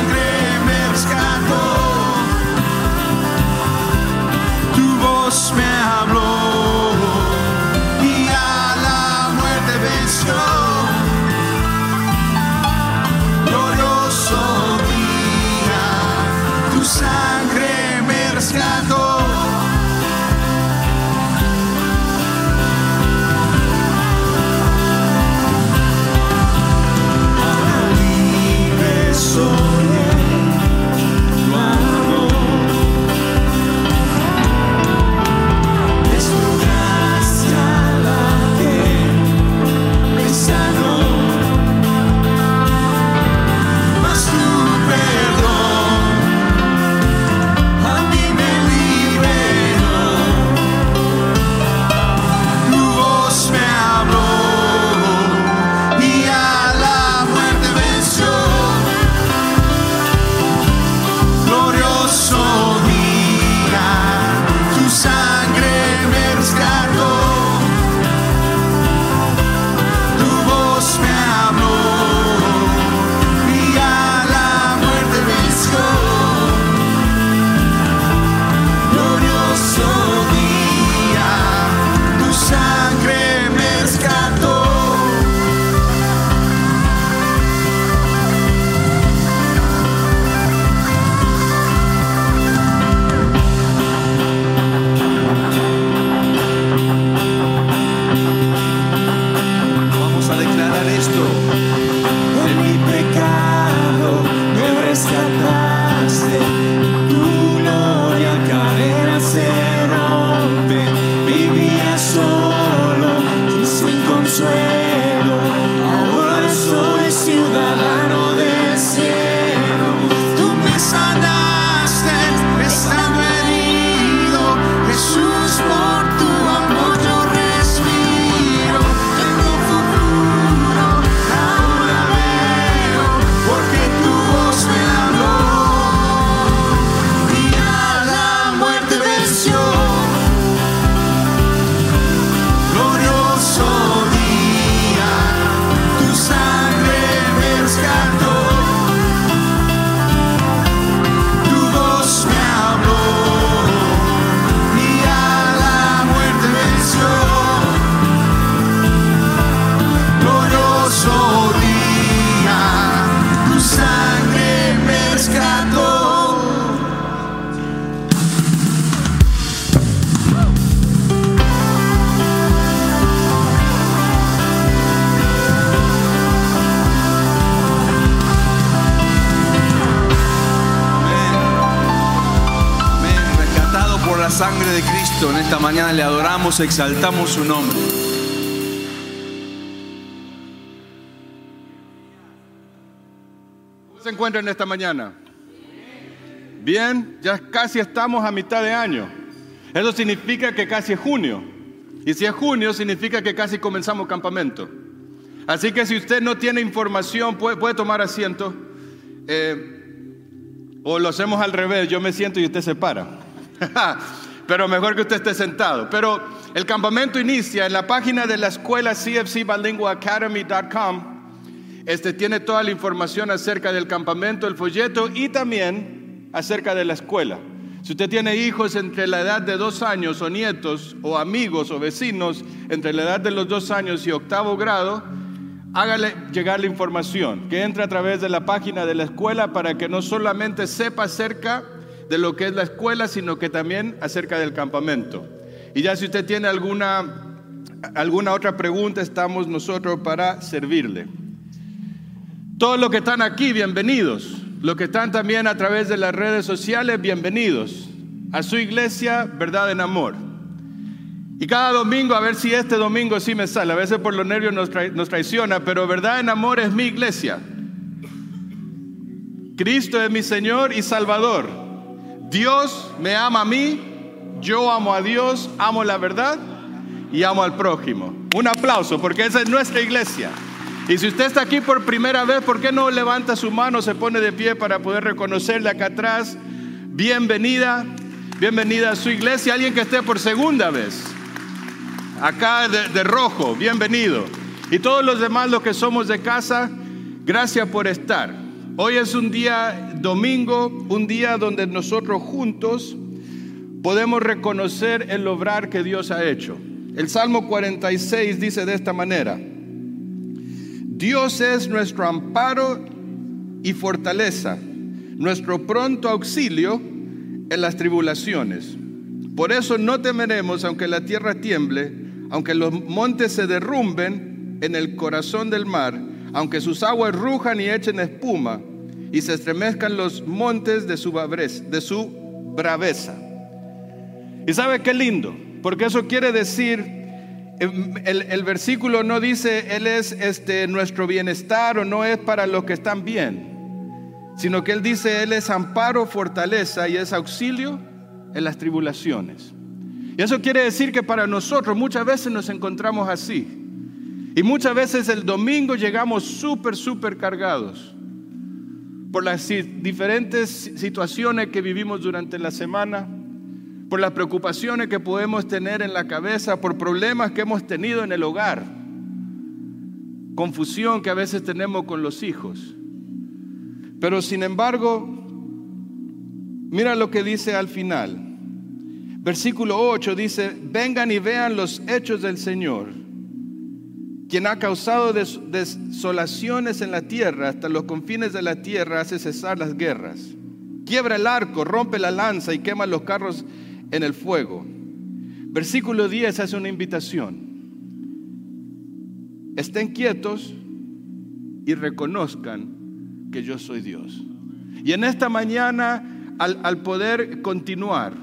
sangre me rescató, tu voz me habló exaltamos su nombre. ¿Cómo se encuentran esta mañana? Bien, ya casi estamos a mitad de año. Eso significa que casi es junio. Y si es junio, significa que casi comenzamos campamento. Así que si usted no tiene información, puede, tomar asiento. Eh, o lo hacemos al revés, yo me siento y usted se para. Pero mejor que usted esté sentado. Pero el campamento inicia en la página de la escuela cfcbilingualacademy.com. Este tiene toda la información acerca del campamento, el folleto y también acerca de la escuela. Si usted tiene hijos entre la edad de dos años o nietos o amigos o vecinos entre la edad de los dos años y octavo grado, hágale llegar la información, que entre a través de la página de la escuela para que no solamente sepa acerca de lo que es la escuela, sino que también acerca del campamento. Y ya si usted tiene alguna, alguna otra pregunta, estamos nosotros para servirle. Todos los que están aquí, bienvenidos. Los que están también a través de las redes sociales, bienvenidos a su iglesia, verdad en amor. Y cada domingo, a ver si este domingo sí me sale, a veces por los nervios nos, nos traiciona, pero verdad en amor es mi iglesia. Cristo es mi Señor y Salvador. Dios me ama a mí, yo amo a Dios, amo la verdad y amo al prójimo. Un aplauso porque esa es nuestra iglesia. Y si usted está aquí por primera vez, ¿por qué no levanta su mano, se pone de pie para poder reconocerle acá atrás? Bienvenida, bienvenida a su iglesia. Alguien que esté por segunda vez acá de, rojo, bienvenido. Y todos los demás, los que somos de casa, gracias por estar. Hoy es un día domingo, un día donde nosotros juntos podemos reconocer el obrar que Dios ha hecho. El Salmo 46 dice de esta manera, Dios es nuestro amparo y fortaleza, nuestro pronto auxilio en las tribulaciones. Por eso no temeremos aunque la tierra tiemble aunque los montes se derrumben en el corazón del mar, aunque sus aguas rujan y echen espuma, y se estremezcan los montes de su, de su braveza. Y sabe qué lindo, porque eso quiere decir, em, el, versículo no dice, Él es este, nuestro bienestar o no es para los que están bien, sino que Él dice, Él es amparo, fortaleza y es auxilio en las tribulaciones. Y eso quiere decir que para nosotros muchas veces nos encontramos así. Y muchas veces el domingo llegamos súper, súper cargados por las diferentes situaciones que vivimos durante la semana, por las preocupaciones que podemos tener en la cabeza, por problemas que hemos tenido en el hogar, confusión que a veces tenemos con los hijos. Pero sin embargo, mira lo que dice al final. Versículo 8 dice, vengan y vean los hechos del Señor, quien ha causado desolaciones en la tierra, hasta los confines de la tierra hace cesar las guerras. Quiebra el arco, rompe la lanza y quema los carros en el fuego. Versículo 10 hace una invitación. Estén quietos y reconozcan que yo soy Dios. Y en esta mañana, al, al poder continuar,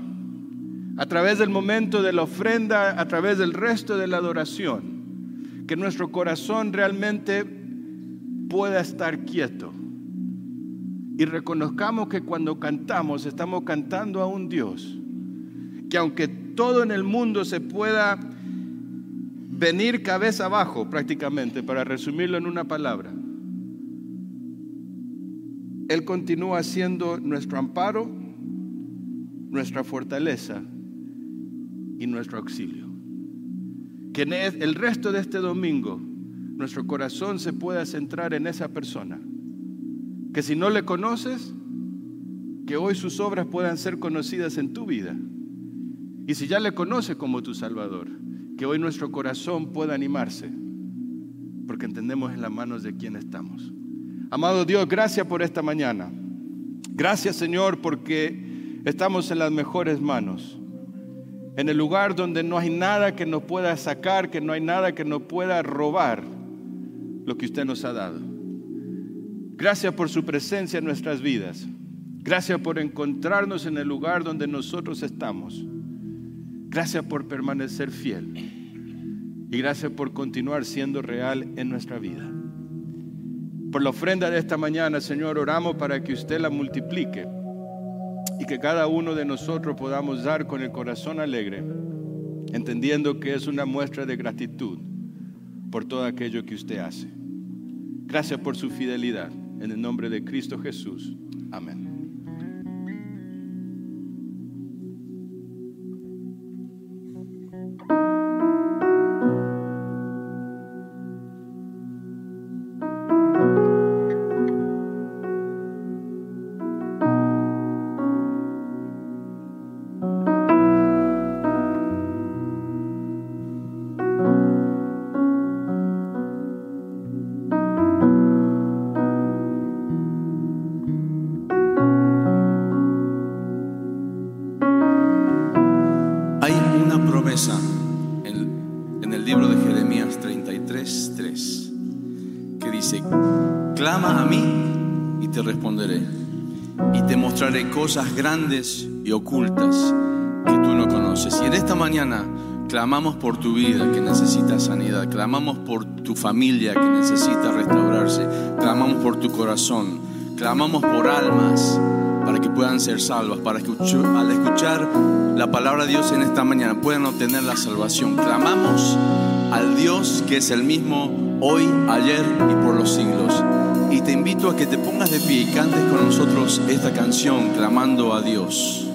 a través del momento de la ofrenda, a través del resto de la adoración, que nuestro corazón realmente pueda estar quieto y reconozcamos que cuando cantamos estamos cantando a un Dios, que aunque todo en el mundo se pueda venir cabeza abajo prácticamente, para resumirlo en una palabra, Él continúa siendo nuestro amparo, nuestra fortaleza y nuestro auxilio. Que el resto de este domingo nuestro corazón se pueda centrar en esa persona. Que si no le conoces, que hoy sus obras puedan ser conocidas en tu vida. Y si ya le conoces como tu Salvador, que hoy nuestro corazón pueda animarse, porque entendemos en las manos de quién estamos. Amado Dios, gracias por esta mañana. Gracias Señor porque estamos en las mejores manos en el lugar donde no hay nada que nos pueda sacar, que no hay nada que nos pueda robar lo que usted nos ha dado. Gracias por su presencia en nuestras vidas. Gracias por encontrarnos en el lugar donde nosotros estamos. Gracias por permanecer fiel. Y gracias por continuar siendo real en nuestra vida. Por la ofrenda de esta mañana, Señor, oramos para que usted la multiplique y que cada uno de nosotros podamos dar con el corazón alegre, entendiendo que es una muestra de gratitud por todo aquello que usted hace. Gracias por su fidelidad. En el nombre de Cristo Jesús. Amén. Cosas grandes y ocultas que tú no conoces. Y en esta mañana clamamos por tu vida que necesita sanidad, clamamos por tu familia que necesita restaurarse, clamamos por tu corazón, clamamos por almas para que puedan ser salvas, para que al escuchar la palabra de Dios en esta mañana puedan obtener la salvación. Clamamos al Dios que es el mismo hoy, ayer y por los siglos. Y te invito a que te pongas de pie y cantes con nosotros esta canción, clamando a Dios.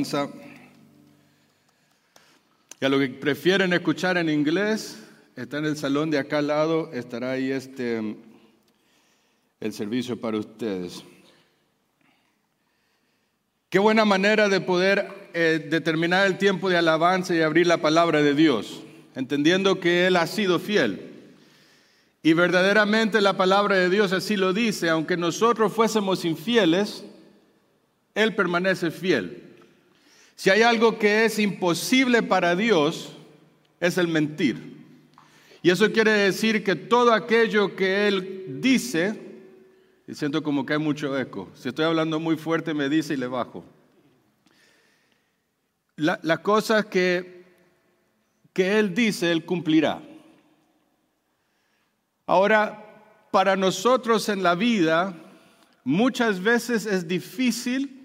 Alabanza. Y a los que prefieren escuchar en inglés, está en el salón de acá al lado, estará ahí este, el servicio para ustedes. Qué buena manera de poder eh, determinar el tiempo de alabanza y abrir la palabra de Dios, entendiendo que Él ha sido fiel. Y verdaderamente la palabra de Dios así lo dice, aunque nosotros fuésemos infieles, Él permanece fiel. Si hay algo que es imposible para Dios, es el mentir. Y eso quiere decir que todo aquello que Él dice, y siento como que hay mucho eco, si estoy hablando muy fuerte me dice y le bajo. La- Las cosas que, que Él dice, Él cumplirá. Ahora, para nosotros en la vida, muchas veces es difícil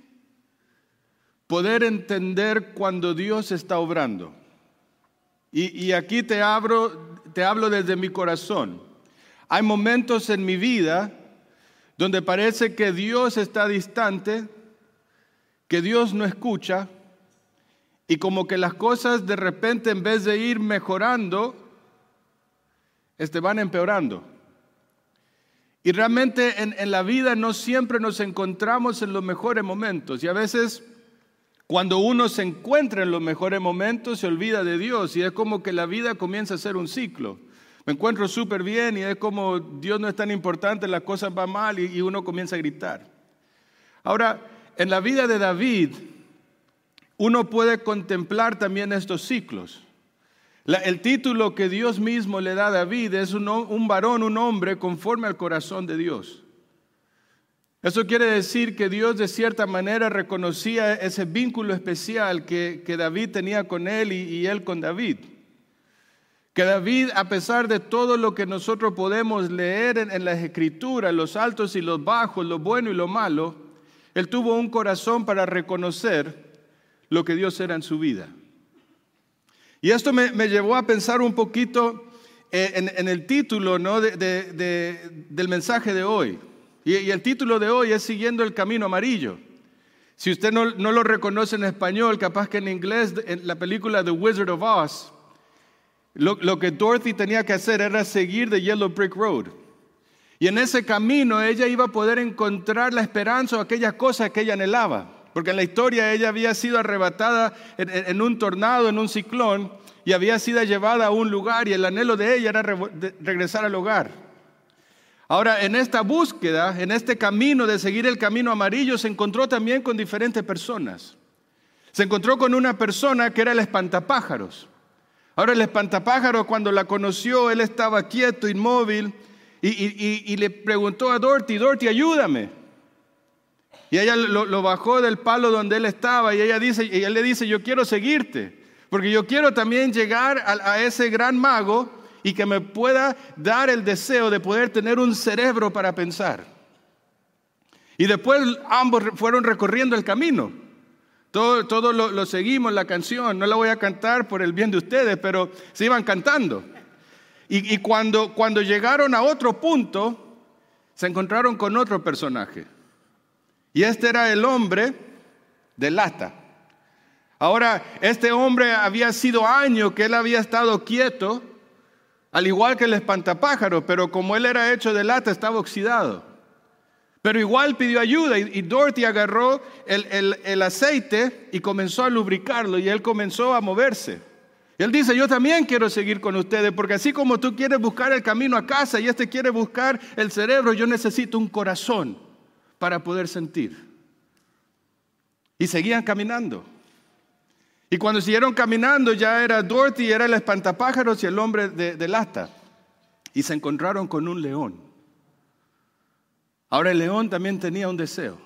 poder entender cuando Dios está obrando. Y, y aquí te hablo, te hablo desde mi corazón. Hay momentos en mi vida donde parece que Dios está distante, que Dios no escucha, y como que las cosas de repente en vez de ir mejorando, este, van empeorando. Y realmente en, en la vida no siempre nos encontramos en los mejores momentos. Y a veces Cuando uno se encuentra en los mejores momentos, se olvida de Dios y es como que la vida comienza a ser un ciclo. Me encuentro súper bien y es como Dios no es tan importante, las cosas van mal y, uno comienza a gritar. Ahora, en la vida de David, uno puede contemplar también estos ciclos. el título que Dios mismo le da a David es un varón, un hombre conforme al corazón de Dios. Eso quiere decir que Dios de cierta manera reconocía ese vínculo especial que, David tenía con él y, él con David. Que David, a pesar de todo lo que nosotros podemos leer en, en las escrituras, los altos y los bajos, lo bueno y lo malo, él tuvo un corazón para reconocer lo que Dios era en su vida. Y esto me, llevó a pensar un poquito eh, en, el título ¿no? del mensaje de hoy. Y, el título de hoy es Siguiendo el Camino Amarillo. Si usted no, lo reconoce en español, capaz que en inglés, en la película The Wizard of Oz, lo, que Dorothy tenía que hacer era seguir The Yellow Brick Road. Y en ese camino ella iba a poder encontrar la esperanza o aquella cosa que ella anhelaba. Porque en la historia ella había sido arrebatada en un tornado, en un ciclón, y había sido llevada a un lugar y el anhelo de ella era regresar al hogar. Ahora, en esta búsqueda, en este camino de seguir el camino amarillo, se encontró también con diferentes personas. Se encontró con una persona que era el espantapájaros. Ahora, el espantapájaros, cuando la conoció, él estaba quieto, inmóvil, y, le preguntó a Dorothy, Dorothy, ayúdame. Y ella lo, bajó del palo donde él estaba, y ella dice, y él le dice, yo quiero seguirte, porque yo quiero también llegar a ese gran mago y que me pueda dar el deseo de poder tener un cerebro para pensar. Y después ambos fueron recorriendo el camino. Todo, todo lo, seguimos, la canción. No la voy a cantar por el bien de ustedes, pero se iban cantando. Y, y cuando, cuando llegaron a otro punto, se encontraron con otro personaje. Y este era el hombre de lata. Ahora, este hombre había sido años que él había estado quieto al igual que el espantapájaro, pero como él era hecho de lata, estaba oxidado. Pero igual pidió ayuda y, Dorothy agarró el, aceite y comenzó a lubricarlo y él comenzó a moverse. Él dice, yo también quiero seguir con ustedes, porque así como tú quieres buscar el camino a casa y este quiere buscar el cerebro, yo necesito un corazón para poder sentir. Y seguían caminando. Y cuando siguieron caminando ya era Dorothy, era el espantapájaros y el hombre de, de lata. Y se encontraron con un león. Ahora el león también tenía un deseo.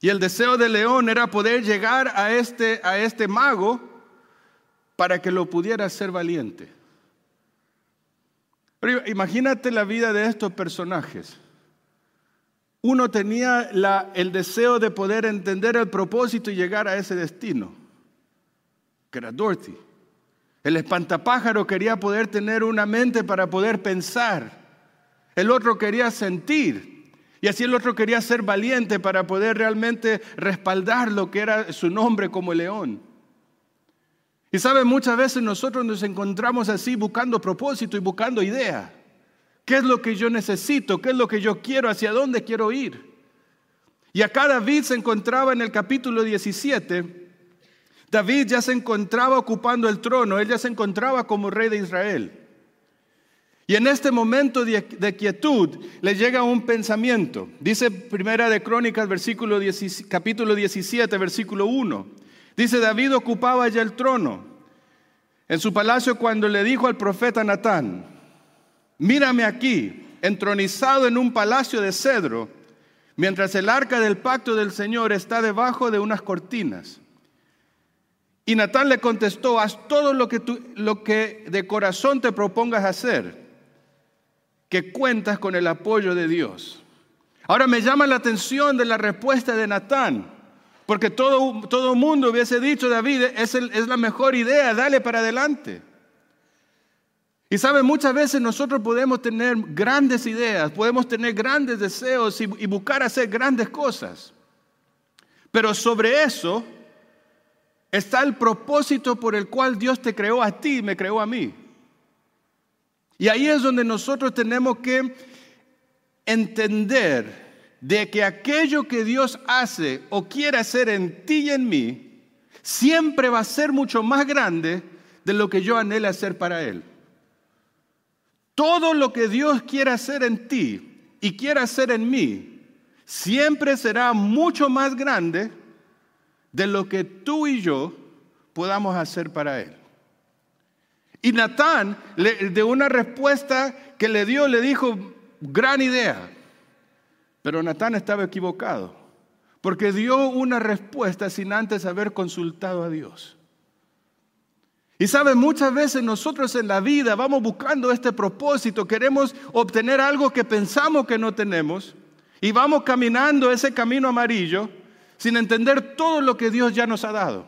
Y el deseo del león era poder llegar a este, a este mago para que lo pudiera hacer valiente. Pero imagínate la vida de estos personajes. Uno tenía el deseo de poder entender el propósito y llegar a ese destino era Dorothy. El espantapájaro quería poder tener una mente para poder pensar. El otro quería sentir. Y así el otro quería ser valiente para poder realmente respaldar lo que era su nombre como león. Y saben, muchas veces nosotros nos encontramos así buscando propósito y buscando idea. ¿Qué es lo que yo necesito? ¿Qué es lo que yo quiero? ¿Hacia dónde quiero ir? Y acá David se encontraba en el capítulo 17 David ya se encontraba ocupando el trono, él ya se encontraba como rey de Israel. Y en este momento de, quietud le llega un pensamiento. Dice Primera de Crónicas, versículo capítulo 17, versículo 1. Dice, David ocupaba ya el trono en su palacio cuando le dijo al profeta Natán, mírame aquí, entronizado en un palacio de cedro, mientras el arca del pacto del Señor está debajo de unas cortinas. Y Natán le contestó, haz todo lo que, lo que de corazón te propongas hacer, que cuentas con el apoyo de Dios. Ahora me llama la atención de la respuesta de Natán, porque todo, todo mundo hubiese dicho, David, es, es la mejor idea, dale para adelante. Y sabe, muchas veces nosotros podemos tener grandes ideas, podemos tener grandes deseos y, y buscar hacer grandes cosas, pero sobre eso está el propósito por el cual Dios te creó a ti y me creó a mí. Y ahí es donde nosotros tenemos que entender de que aquello que Dios hace o quiere hacer en ti y en mí, siempre va a ser mucho más grande de lo que yo anhele hacer para Él. Todo lo que Dios quiere hacer en ti y quiere hacer en mí, siempre será mucho más grande de lo que tú y yo podamos hacer para Él. Y Natán, de una respuesta que le dio, le dijo, gran idea. Pero Natán estaba equivocado, porque dio una respuesta sin antes haber consultado a Dios. Y sabe, muchas veces nosotros en la vida vamos buscando este propósito, queremos obtener algo que pensamos que no tenemos, y vamos caminando ese camino amarillo sin entender todo lo que Dios ya nos ha dado.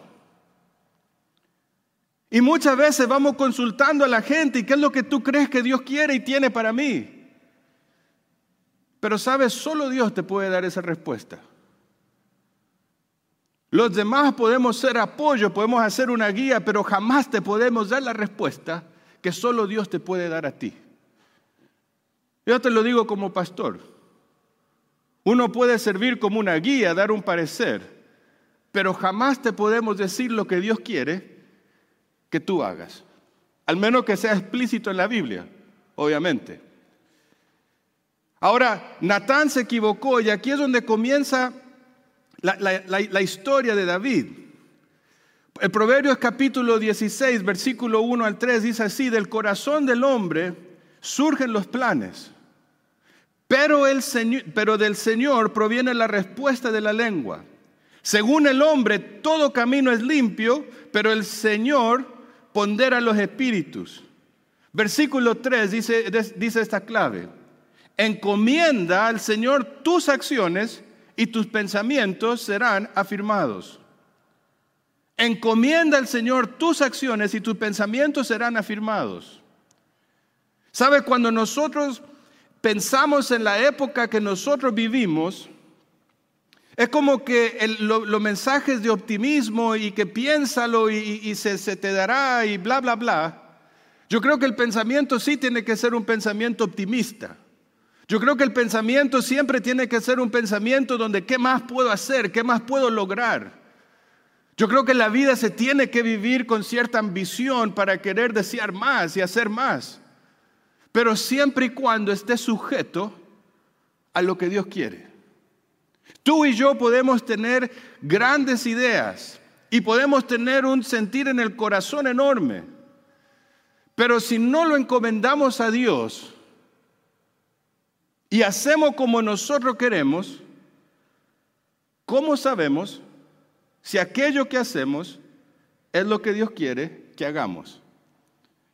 Y muchas veces vamos consultando a la gente y qué es lo que tú crees que Dios quiere y tiene para mí. Pero sabes, solo Dios te puede dar esa respuesta. Los demás podemos ser apoyo, podemos hacer una guía, pero jamás te podemos dar la respuesta que solo Dios te puede dar a ti. Yo te lo digo como pastor. Uno puede servir como una guía, dar un parecer, pero jamás te podemos decir lo que Dios quiere que tú hagas. Al menos que sea explícito en la Biblia, obviamente. Ahora, Natán se equivocó y aquí es donde comienza la, historia de David. El Proverbios capítulo 16, versículo 1 al 3 dice así, del corazón del hombre surgen los planes, pero, el pero del Señor proviene la respuesta de la lengua. Según el hombre, todo camino es limpio, pero el Señor pondera los espíritus. Versículo 3 dice, dice esta clave. Encomienda al Señor tus acciones y tus pensamientos serán afirmados. Encomienda al Señor tus acciones y tus pensamientos serán afirmados. ¿Sabe? Cuando nosotros pensamos en la época que nosotros vivimos, es como que los mensajes de optimismo y que piénsalo y, se te dará y bla, bla, bla. Yo creo que el pensamiento sí tiene que ser un pensamiento optimista. Yo creo que el pensamiento siempre tiene que ser un pensamiento donde qué más puedo hacer, qué más puedo lograr. Yo creo que la vida se tiene que vivir con cierta ambición para querer desear más y hacer más, pero siempre y cuando esté sujeto a lo que Dios quiere. Tú y yo podemos tener grandes ideas y podemos tener un sentir en el corazón enorme, pero si no lo encomendamos a Dios, y hacemos como nosotros queremos, ¿cómo sabemos si aquello que hacemos es lo que Dios quiere que hagamos?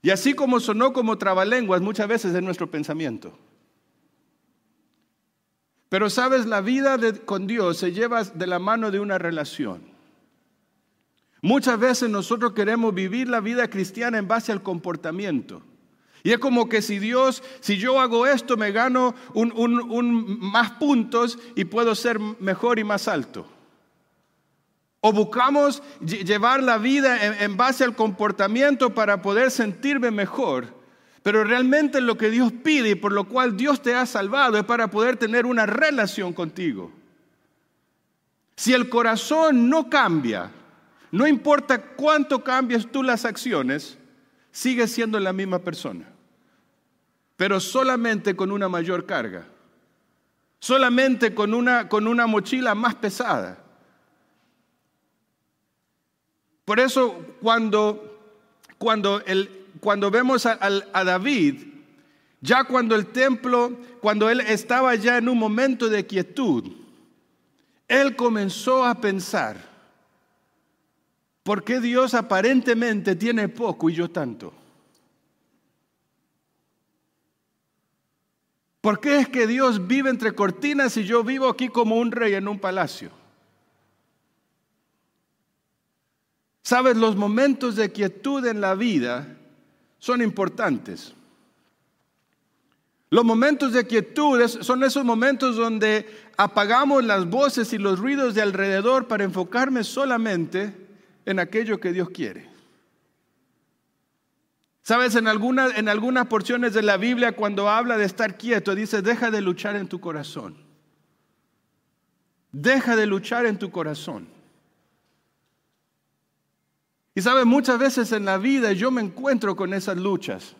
Y así como sonó como trabalenguas, muchas veces es nuestro pensamiento. Pero sabes, la vida con Dios se lleva de la mano de una relación. Muchas veces nosotros queremos vivir la vida cristiana en base al comportamiento. Y es como que si Dios, si yo hago esto, me gano un, más puntos y puedo ser mejor y más alto. O buscamos llevar la vida en, base al comportamiento para poder sentirme mejor. Pero realmente lo que Dios pide y por lo cual Dios te ha salvado es para poder tener una relación contigo. Si el corazón no cambia, no importa cuánto cambies tú las acciones, sigues siendo la misma persona pero solamente con una mayor carga, solamente con una, con una mochila más pesada. Por eso cuando, cuando, el, cuando vemos a, a David, ya cuando el templo, cuando él estaba ya en un momento de quietud, él comenzó a pensar, ¿por qué Dios aparentemente tiene poco y yo tanto? ¿Por qué es que Dios vive entre cortinas y yo vivo aquí como un rey en un palacio? Sabes, los momentos de quietud en la vida son importantes. Los momentos de quietud son esos momentos donde apagamos las voces y los ruidos de alrededor para enfocarme solamente en aquello que Dios quiere. Sabes, en, en algunas porciones de la Biblia cuando habla de estar quieto, dice, deja de luchar en tu corazón. Deja de luchar en tu corazón. Y sabes, muchas veces en la vida yo me encuentro con esas luchas,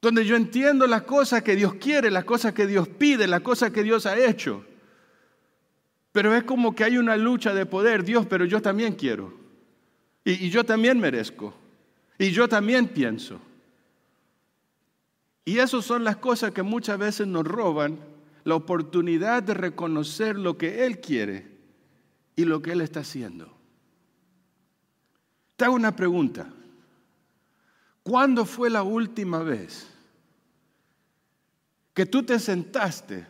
donde yo entiendo las cosas que Dios quiere, las cosas que Dios pide, las cosas que Dios ha hecho. Pero es como que hay una lucha de poder, Dios, pero yo también quiero. Y, y yo también merezco. Y yo también pienso. Y esas son las cosas que muchas veces nos roban la oportunidad de reconocer lo que Él quiere y lo que Él está haciendo. Te hago una pregunta. ¿Cuándo fue la última vez que tú te sentaste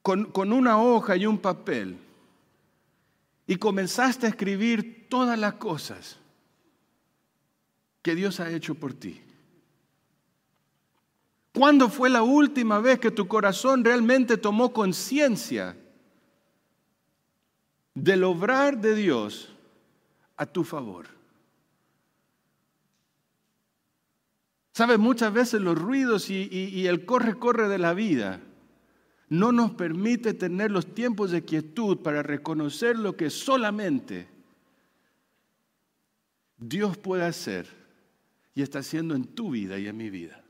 con, con, una hoja y un papel y comenzaste a escribir todas las cosas que Dios ha hecho por ti? ¿Cuándo fue la última vez que tu corazón realmente tomó conciencia del obrar de Dios a tu favor? Sabes, muchas veces los ruidos y, el corre-corre de la vida no nos permite tener los tiempos de quietud para reconocer lo que solamente Dios puede hacer y está haciendo en tu vida y en mi vida.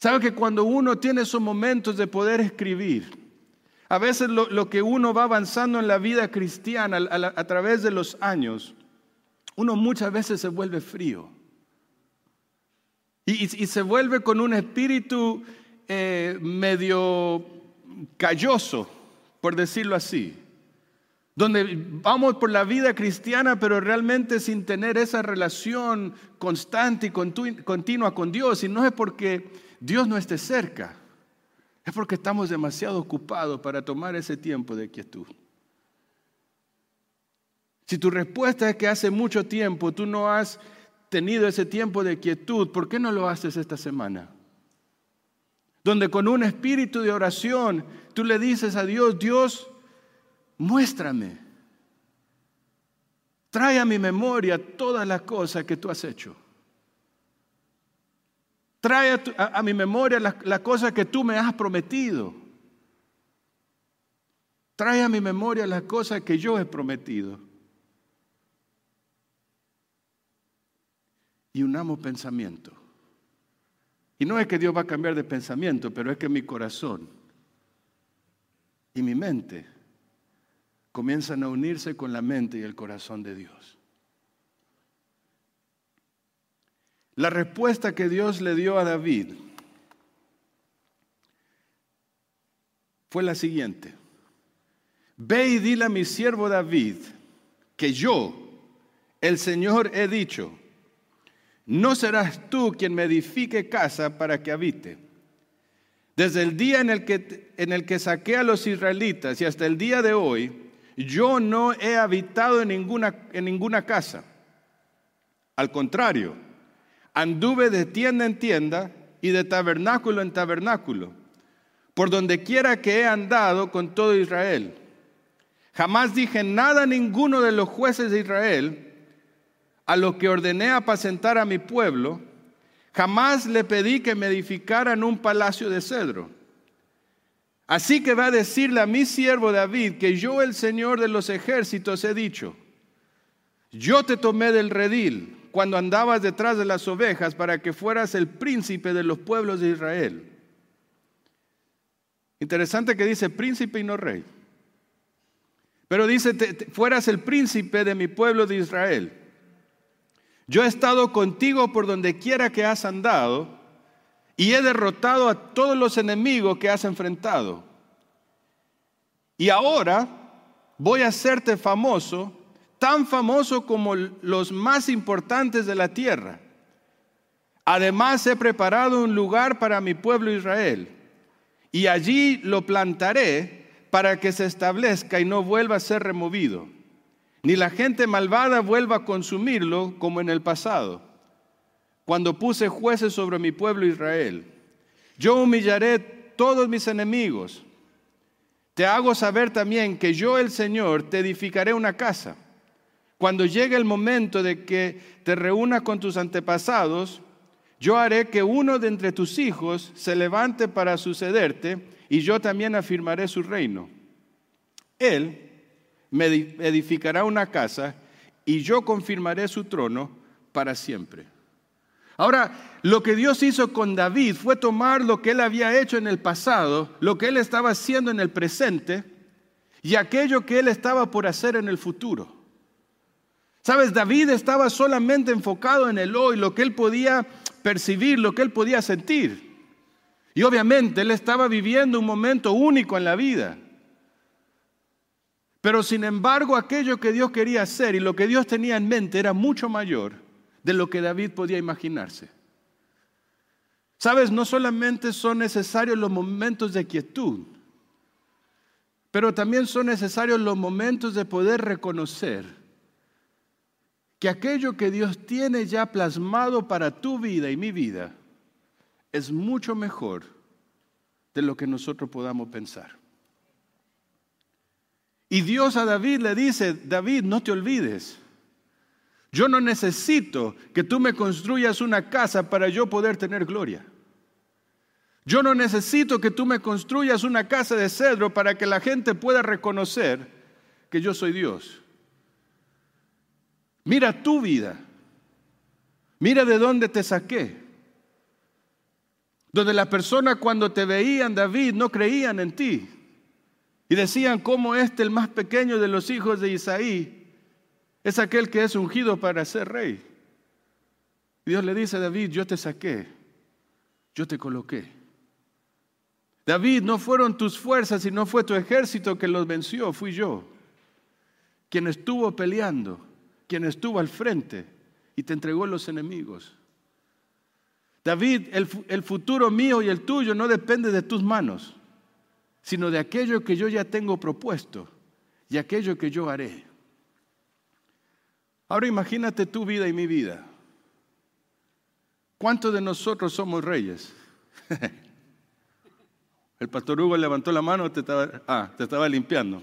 ¿Sabe que cuando uno tiene esos momentos de poder escribir, a veces lo, que uno va avanzando en la vida cristiana a, través de los años, uno muchas veces se vuelve frío. Y se vuelve con un espíritu eh, medio calloso, por decirlo así. Donde vamos por la vida cristiana, pero realmente sin tener esa relación constante y continua con Dios. Y no es porque Dios no esté cerca, es porque estamos demasiado ocupados para tomar ese tiempo de quietud. Si tu respuesta es que hace mucho tiempo tú no has tenido ese tiempo de quietud, ¿por qué no lo haces esta semana? Donde con un espíritu de oración tú le dices a Dios, Dios, muéstrame, trae a mi memoria todas las cosas que tú has hecho. Trae a, mi memoria las la cosas que tú me has prometido. Trae a mi memoria las cosas que yo he prometido. Y unamos pensamiento. Y no es que Dios va a cambiar de pensamiento, pero es que mi corazón y mi mente comienzan a unirse con la mente y el corazón de Dios. La respuesta que Dios le dio a David fue la siguiente. Ve y dile a mi siervo David que yo, el Señor, he dicho, no serás tú quien me edifique casa para que habite. Desde el día en el que, en el que saqué a los israelitas y hasta el día de hoy, yo no he habitado en ninguna, en ninguna casa. Al contrario, anduve de tienda en tienda y de tabernáculo en tabernáculo, por donde quiera que he andado con todo Israel. Jamás dije nada a ninguno de los jueces de Israel, a los que ordené apacentar a mi pueblo, jamás le pedí que me edificaran un palacio de cedro. Así que va a decirle a mi siervo David que yo, el Señor de los ejércitos, he dicho, yo te tomé del redil cuando andabas detrás de las ovejas para que fueras el príncipe de los pueblos de Israel. Interesante que dice príncipe y no rey. Pero dice, fueras el príncipe de mi pueblo de Israel. Yo he estado contigo por donde quiera que has andado y he derrotado a todos los enemigos que has enfrentado. Y ahora voy a hacerte famoso tan famoso como los más importantes de la tierra. Además he preparado un lugar para mi pueblo Israel, y allí lo plantaré para que se establezca y no vuelva a ser removido, ni la gente malvada vuelva a consumirlo como en el pasado, cuando puse jueces sobre mi pueblo Israel. Yo humillaré todos mis enemigos. Te hago saber también que yo el Señor te edificaré una casa cuando llegue el momento de que te reúnas con tus antepasados, yo haré que uno de entre tus hijos se levante para sucederte y yo también afirmaré su reino. Él me edificará una casa y yo confirmaré su trono para siempre. Ahora, lo que Dios hizo con David fue tomar lo que él había hecho en el pasado, lo que él estaba haciendo en el presente y aquello que él estaba por hacer en el futuro. Sabes, David estaba solamente enfocado en el hoy, lo que él podía percibir, lo que él podía sentir. Y obviamente él estaba viviendo un momento único en la vida. Pero sin embargo, aquello que Dios quería hacer y lo que Dios tenía en mente era mucho mayor de lo que David podía imaginarse. Sabes, no solamente son necesarios los momentos de quietud, pero también son necesarios los momentos de poder reconocer que aquello que Dios tiene ya plasmado para tu vida y mi vida es mucho mejor de lo que nosotros podamos pensar. Y Dios a David le dice, David, no te olvides. Yo no necesito que tú me construyas una casa para yo poder tener gloria. Yo no necesito que tú me construyas una casa de cedro para que la gente pueda reconocer que yo soy Dios. Mira tu vida. Mira de dónde te saqué. Donde las personas cuando te veían, David, no creían en ti. Y decían, ¿cómo este, el más pequeño de los hijos de Isaí, es aquel que es ungido para ser rey? Dios le dice a David, yo te saqué, yo te coloqué. David, no fueron tus fuerzas y no fue tu ejército que los venció, fui yo, quien estuvo peleando quien estuvo al frente y te entregó los enemigos. David, el, el, futuro mío y el tuyo no depende de tus manos, sino de aquello que yo ya tengo propuesto y aquello que yo haré. Ahora imagínate tu vida y mi vida. ¿Cuántos de nosotros somos reyes? El pastor Hugo levantó la mano, te estaba, ah, te estaba limpiando.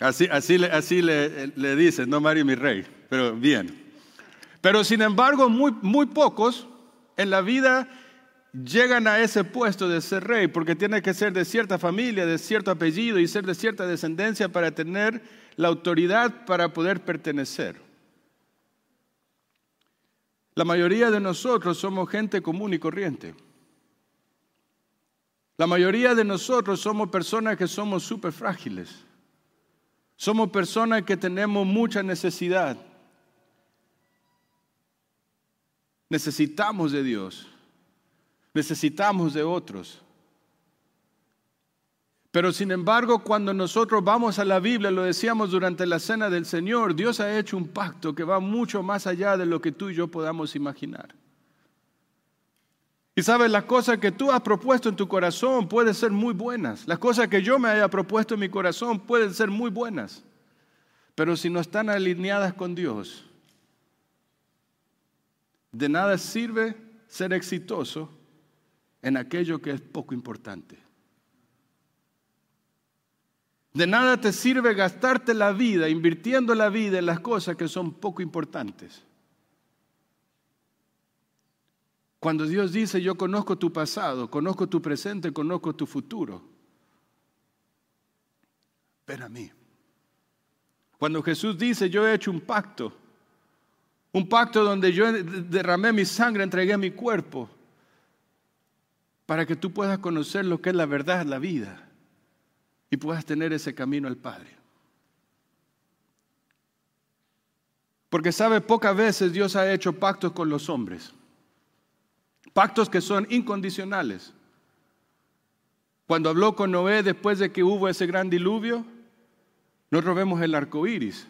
Así, así, así le, le dice, no Mario mi rey, pero bien. Pero sin embargo, muy, muy pocos en la vida llegan a ese puesto de ser rey, porque tiene que ser de cierta familia, de cierto apellido y ser de cierta descendencia para tener la autoridad para poder pertenecer. La mayoría de nosotros somos gente común y corriente. La mayoría de nosotros somos personas que somos súper frágiles. Somos personas que tenemos mucha necesidad. Necesitamos de Dios. Necesitamos de otros. Pero sin embargo, cuando nosotros vamos a la Biblia, lo decíamos durante la cena del Señor, Dios ha hecho un pacto que va mucho más allá de lo que tú y yo podamos imaginar. Y sabes, las cosas que tú has propuesto en tu corazón pueden ser muy buenas. Las cosas que yo me haya propuesto en mi corazón pueden ser muy buenas. Pero si no están alineadas con Dios, de nada sirve ser exitoso en aquello que es poco importante. De nada te sirve gastarte la vida invirtiendo la vida en las cosas que son poco importantes. Cuando Dios dice, yo conozco tu pasado, conozco tu presente, conozco tu futuro, ven a mí. Cuando Jesús dice, yo he hecho un pacto, un pacto donde yo derramé mi sangre, entregué mi cuerpo, para que tú puedas conocer lo que es la verdad, la vida, y puedas tener ese camino al Padre. Porque sabe, pocas veces Dios ha hecho pactos con los hombres. Pactos que son incondicionales. Cuando habló con Noé después de que hubo ese gran diluvio, nosotros vemos el arco iris.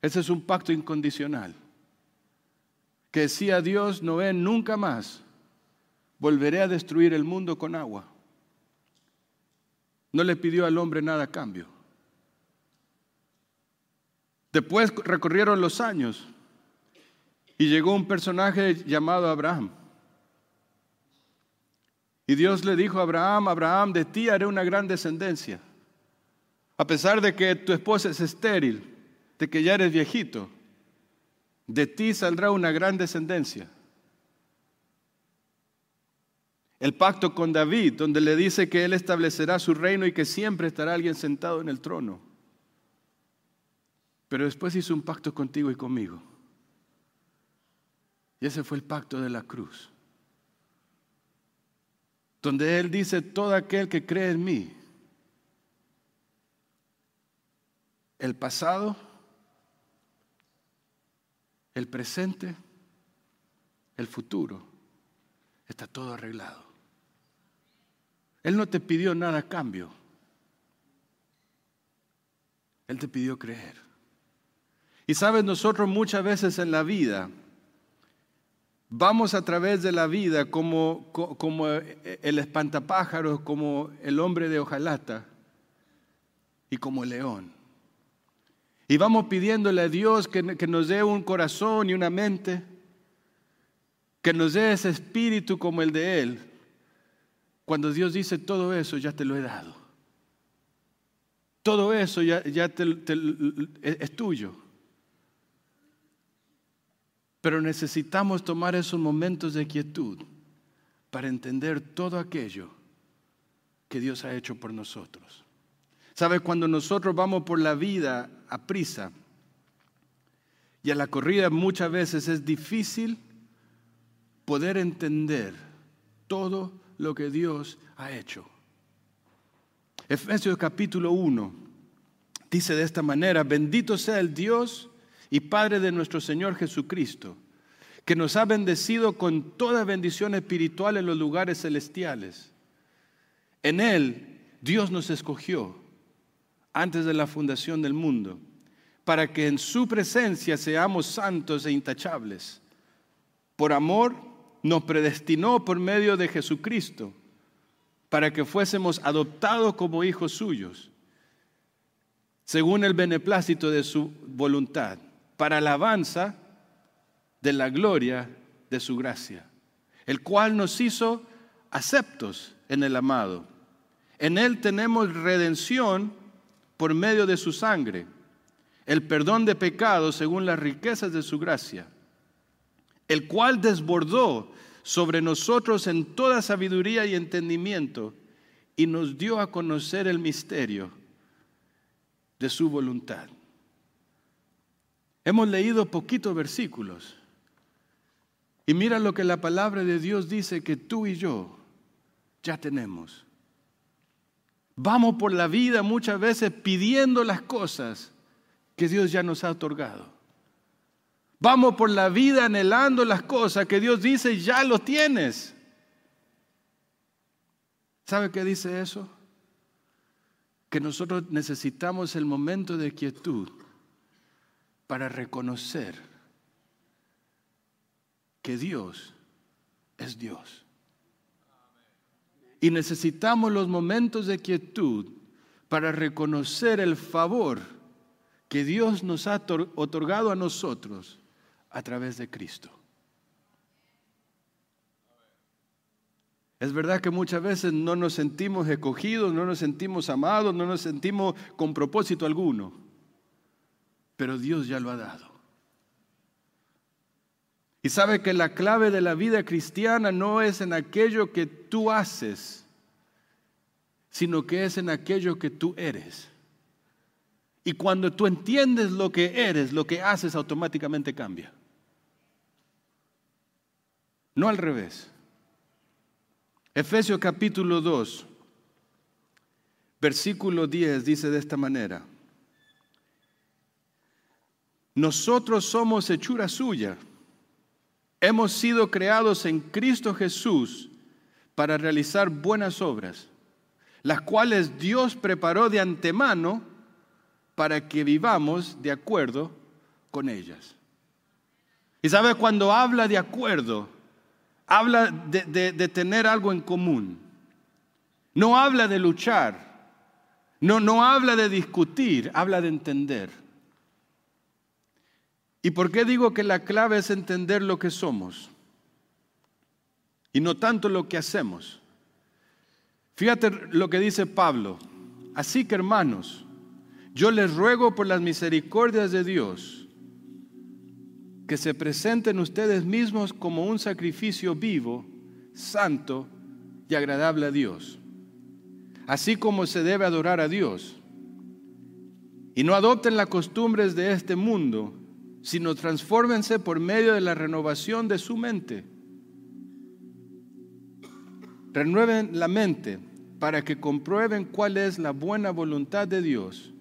Ese es un pacto incondicional. Que decía Dios, Noé, nunca más volveré a destruir el mundo con agua. No le pidió al hombre nada a cambio. Después recorrieron los años y llegó un personaje llamado Abraham. Y Dios le dijo a Abraham, Abraham, de ti haré una gran descendencia. A pesar de que tu esposa es estéril, de que ya eres viejito, de ti saldrá una gran descendencia. El pacto con David, donde le dice que él establecerá su reino y que siempre estará alguien sentado en el trono. Pero después hizo un pacto contigo y conmigo. Y ese fue el pacto de la cruz. Donde Él dice, todo aquel que cree en mí, el pasado, el presente, el futuro, está todo arreglado. Él no te pidió nada a cambio. Él te pidió creer. Y sabes, nosotros muchas veces en la vida vamos a través de la vida como, como el espantapájaros, como el hombre de hojalata y como el león. Y vamos pidiéndole a Dios que, que nos dé un corazón y una mente, que nos dé ese espíritu como el de Él. Cuando Dios dice todo eso, ya te lo he dado. Todo eso ya, ya es tuyo. Pero necesitamos tomar esos momentos de quietud para entender todo aquello que Dios ha hecho por nosotros. ¿Sabe? Cuando nosotros vamos por la vida a prisa y a la corrida muchas veces es difícil poder entender todo lo que Dios ha hecho. Efesios capítulo 1 dice de esta manera, bendito sea el Dios y Padre de nuestro Señor Jesucristo, que nos ha bendecido con toda bendición espiritual en los lugares celestiales. En Él Dios nos escogió antes de la fundación del mundo, para que en su presencia seamos santos e intachables. Por amor nos predestinó por medio de Jesucristo, para que fuésemos adoptados como hijos suyos, según el beneplácito de su voluntad para alabanza de la gloria de su gracia, el cual nos hizo aceptos en el amado. En Él tenemos redención por medio de su sangre, el perdón de pecados según las riquezas de su gracia, el cual desbordó sobre nosotros en toda sabiduría y entendimiento y nos dio a conocer el misterio de su voluntad Hemos leído poquitos versículos. Y mira lo que la palabra de Dios dice que tú y yo ya tenemos. Vamos por la vida muchas veces pidiendo las cosas que Dios ya nos ha otorgado. Vamos por la vida anhelando las cosas que Dios dice ya lo tienes. ¿Sabe qué dice eso? Que nosotros necesitamos el momento de quietud para reconocer que Dios es Dios. Y necesitamos los momentos de quietud para reconocer el favor que Dios nos ha otorgado a nosotros a través de Cristo. Es verdad que muchas veces no nos sentimos escogidos, no nos sentimos amados, no nos sentimos con propósito alguno pero Dios ya lo ha dado. Y sabe que la clave de la vida cristiana no es en aquello que tú haces, sino que es en aquello que tú eres. Y cuando tú entiendes lo que eres, lo que haces automáticamente cambia. No al revés. Efesios capítulo 2, versículo 10 dice de esta manera. Nosotros somos hechura suya. Hemos sido creados en Cristo Jesús para realizar buenas obras, las cuales Dios preparó de antemano para que vivamos de acuerdo con ellas. Y sabe, cuando habla de acuerdo, habla de, de, tener algo en común. No habla de luchar, no, no habla de discutir, habla de entender. ¿Y por qué digo que la clave es entender lo que somos? Y no tanto lo que hacemos. Fíjate lo que dice Pablo. Así que hermanos, yo les ruego por las misericordias de Dios que se presenten ustedes mismos como un sacrificio vivo, santo y agradable a Dios, así como se debe adorar a Dios. Y no adopten las costumbres de este mundo, sino transfórmense por medio de la renovación de su mente. Renueven la mente para que comprueben cuál es la buena voluntad de Dios.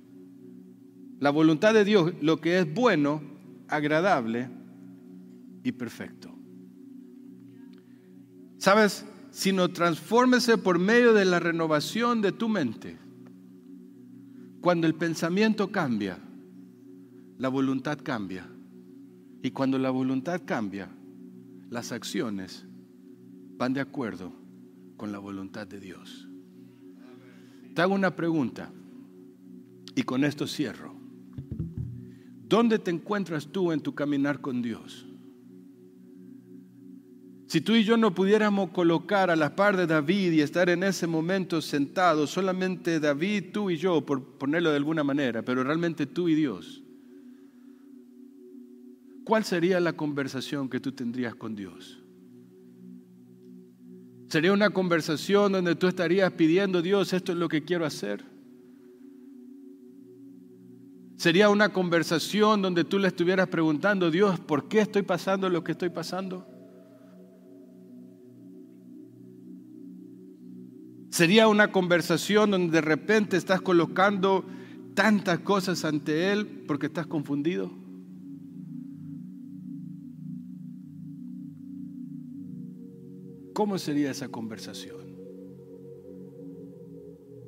La voluntad de Dios, lo que es bueno, agradable y perfecto. ¿Sabes? Sino transfórmese por medio de la renovación de tu mente. Cuando el pensamiento cambia, la voluntad cambia. Y cuando la voluntad cambia, las acciones van de acuerdo con la voluntad de Dios. Te hago una pregunta y con esto cierro. ¿Dónde te encuentras tú en tu caminar con Dios? Si tú y yo no pudiéramos colocar a la par de David y estar en ese momento sentados, solamente David, tú y yo, por ponerlo de alguna manera, pero realmente tú y Dios, ¿cuál sería la conversación que tú tendrías con Dios? ¿Sería una conversación donde tú estarías pidiendo, Dios, esto es lo que quiero hacer? ¿Sería una conversación donde tú le estuvieras preguntando, Dios, ¿por qué estoy pasando lo que estoy pasando? Sería una conversación donde de repente estás colocando tantas cosas ante Él porque estás confundido. ¿Cómo sería esa conversación?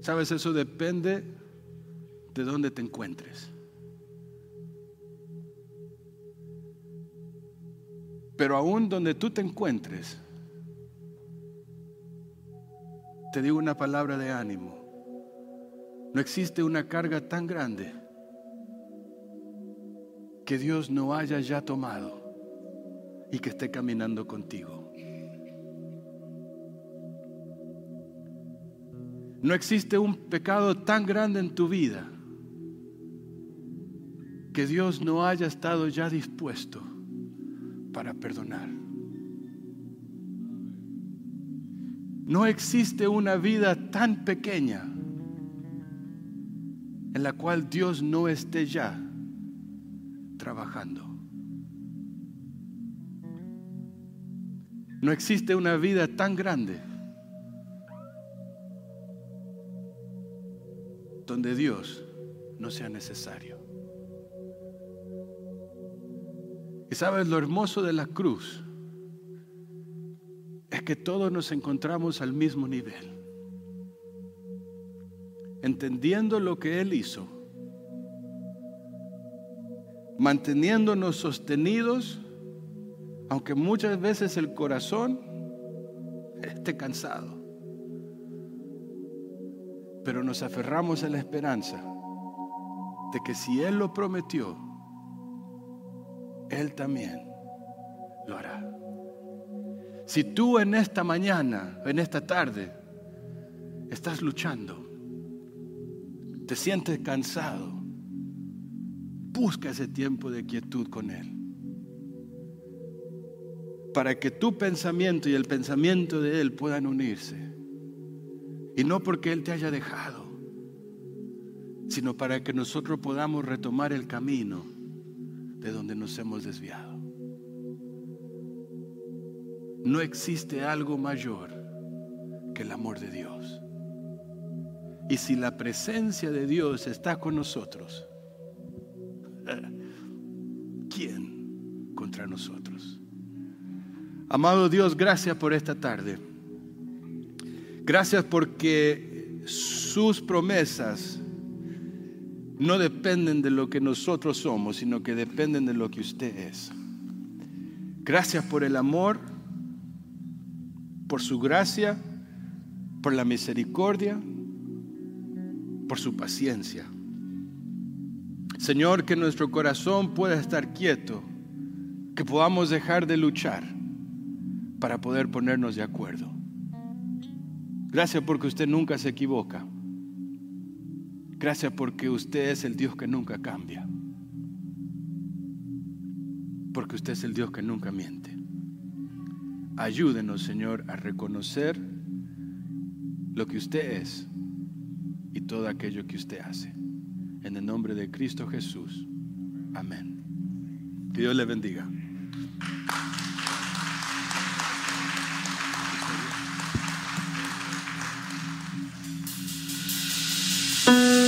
Sabes, eso depende de dónde te encuentres. Pero aún donde tú te encuentres, te digo una palabra de ánimo. No existe una carga tan grande que Dios no haya ya tomado y que esté caminando contigo. No existe un pecado tan grande en tu vida que Dios no haya estado ya dispuesto para perdonar. No existe una vida tan pequeña en la cual Dios no esté ya trabajando. No existe una vida tan grande donde Dios no sea necesario. Y sabes lo hermoso de la cruz es que todos nos encontramos al mismo nivel. Entendiendo lo que Él hizo, manteniéndonos sostenidos, aunque muchas veces el corazón esté cansado. Pero nos aferramos a la esperanza de que si Él lo prometió, Él también lo hará. Si tú en esta mañana, en esta tarde, estás luchando, te sientes cansado, busca ese tiempo de quietud con Él. Para que tu pensamiento y el pensamiento de Él puedan unirse. Y no porque Él te haya dejado, sino para que nosotros podamos retomar el camino de donde nos hemos desviado. No existe algo mayor que el amor de Dios. Y si la presencia de Dios está con nosotros, ¿quién contra nosotros? Amado Dios, gracias por esta tarde. Gracias porque sus promesas no dependen de lo que nosotros somos, sino que dependen de lo que usted es. Gracias por el amor por su gracia, por la misericordia, por su paciencia. Señor, que nuestro corazón pueda estar quieto, que podamos dejar de luchar para poder ponernos de acuerdo. Gracias porque usted nunca se equivoca. Gracias porque usted es el Dios que nunca cambia. porque usted es el Dios que nunca miente. Ayúdenos, Señor, a reconocer lo que usted es y todo aquello que usted hace. En el nombre de Cristo Jesús. Amén. Que Dios le bendiga. you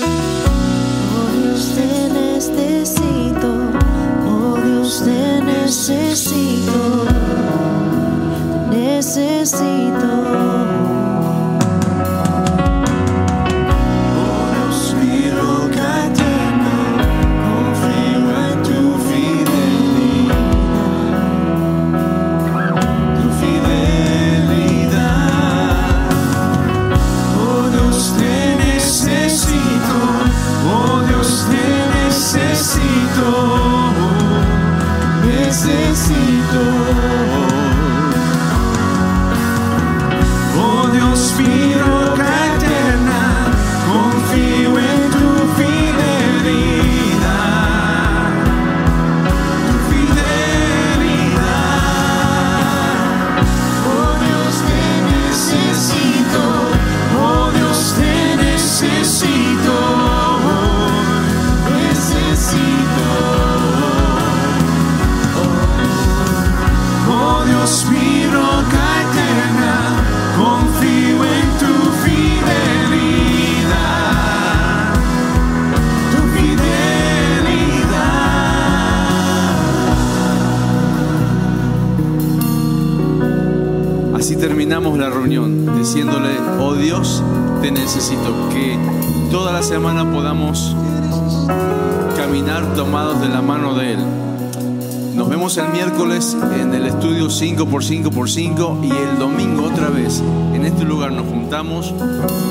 estudio 5x5x5 y el domingo otra vez en este lugar nos juntamos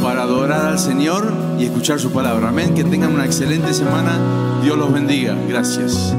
para adorar al Señor y escuchar su palabra. Amén. Que tengan una excelente semana. Dios los bendiga. Gracias.